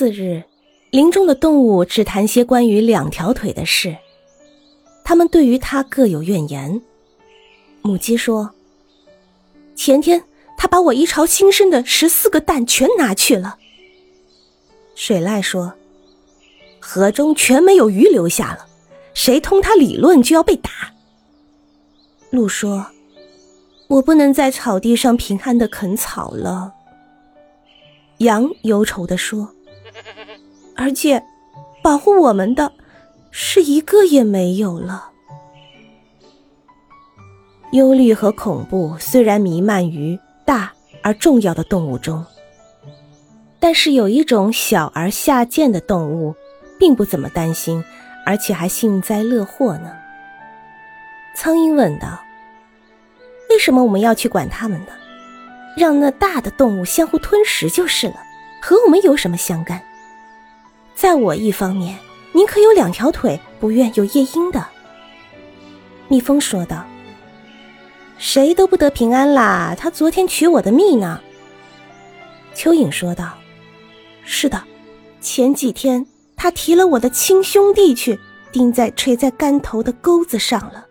次日，林中的动物只谈些关于两条腿的事，他们对于他各有怨言。母鸡说：“前天他把我一巢新生的十四个蛋全拿去了。”水濑说：“河中全没有鱼留下了，谁通他理论就要被打。”鹿说：“我不能在草地上平安的啃草了。”羊忧愁的说：“而且，保护我们的，是一个也没有了。”忧虑和恐怖虽然弥漫于大而重要的动物中，但是有一种小而下贱的动物，并不怎么担心，而且还幸灾乐祸呢。苍蝇问道：“为什么我们要去管它们呢？”让那大的动物相互吞食就是了，和我们有什么相干？在我一方面，您可有两条腿，不愿有夜莺的。蜜蜂说道：“谁都不得平安啦！他昨天取我的蜜呢。”蚯蚓说道：“是的，前几天他提了我的亲兄弟去，钉在垂在竿头的钩子上了。”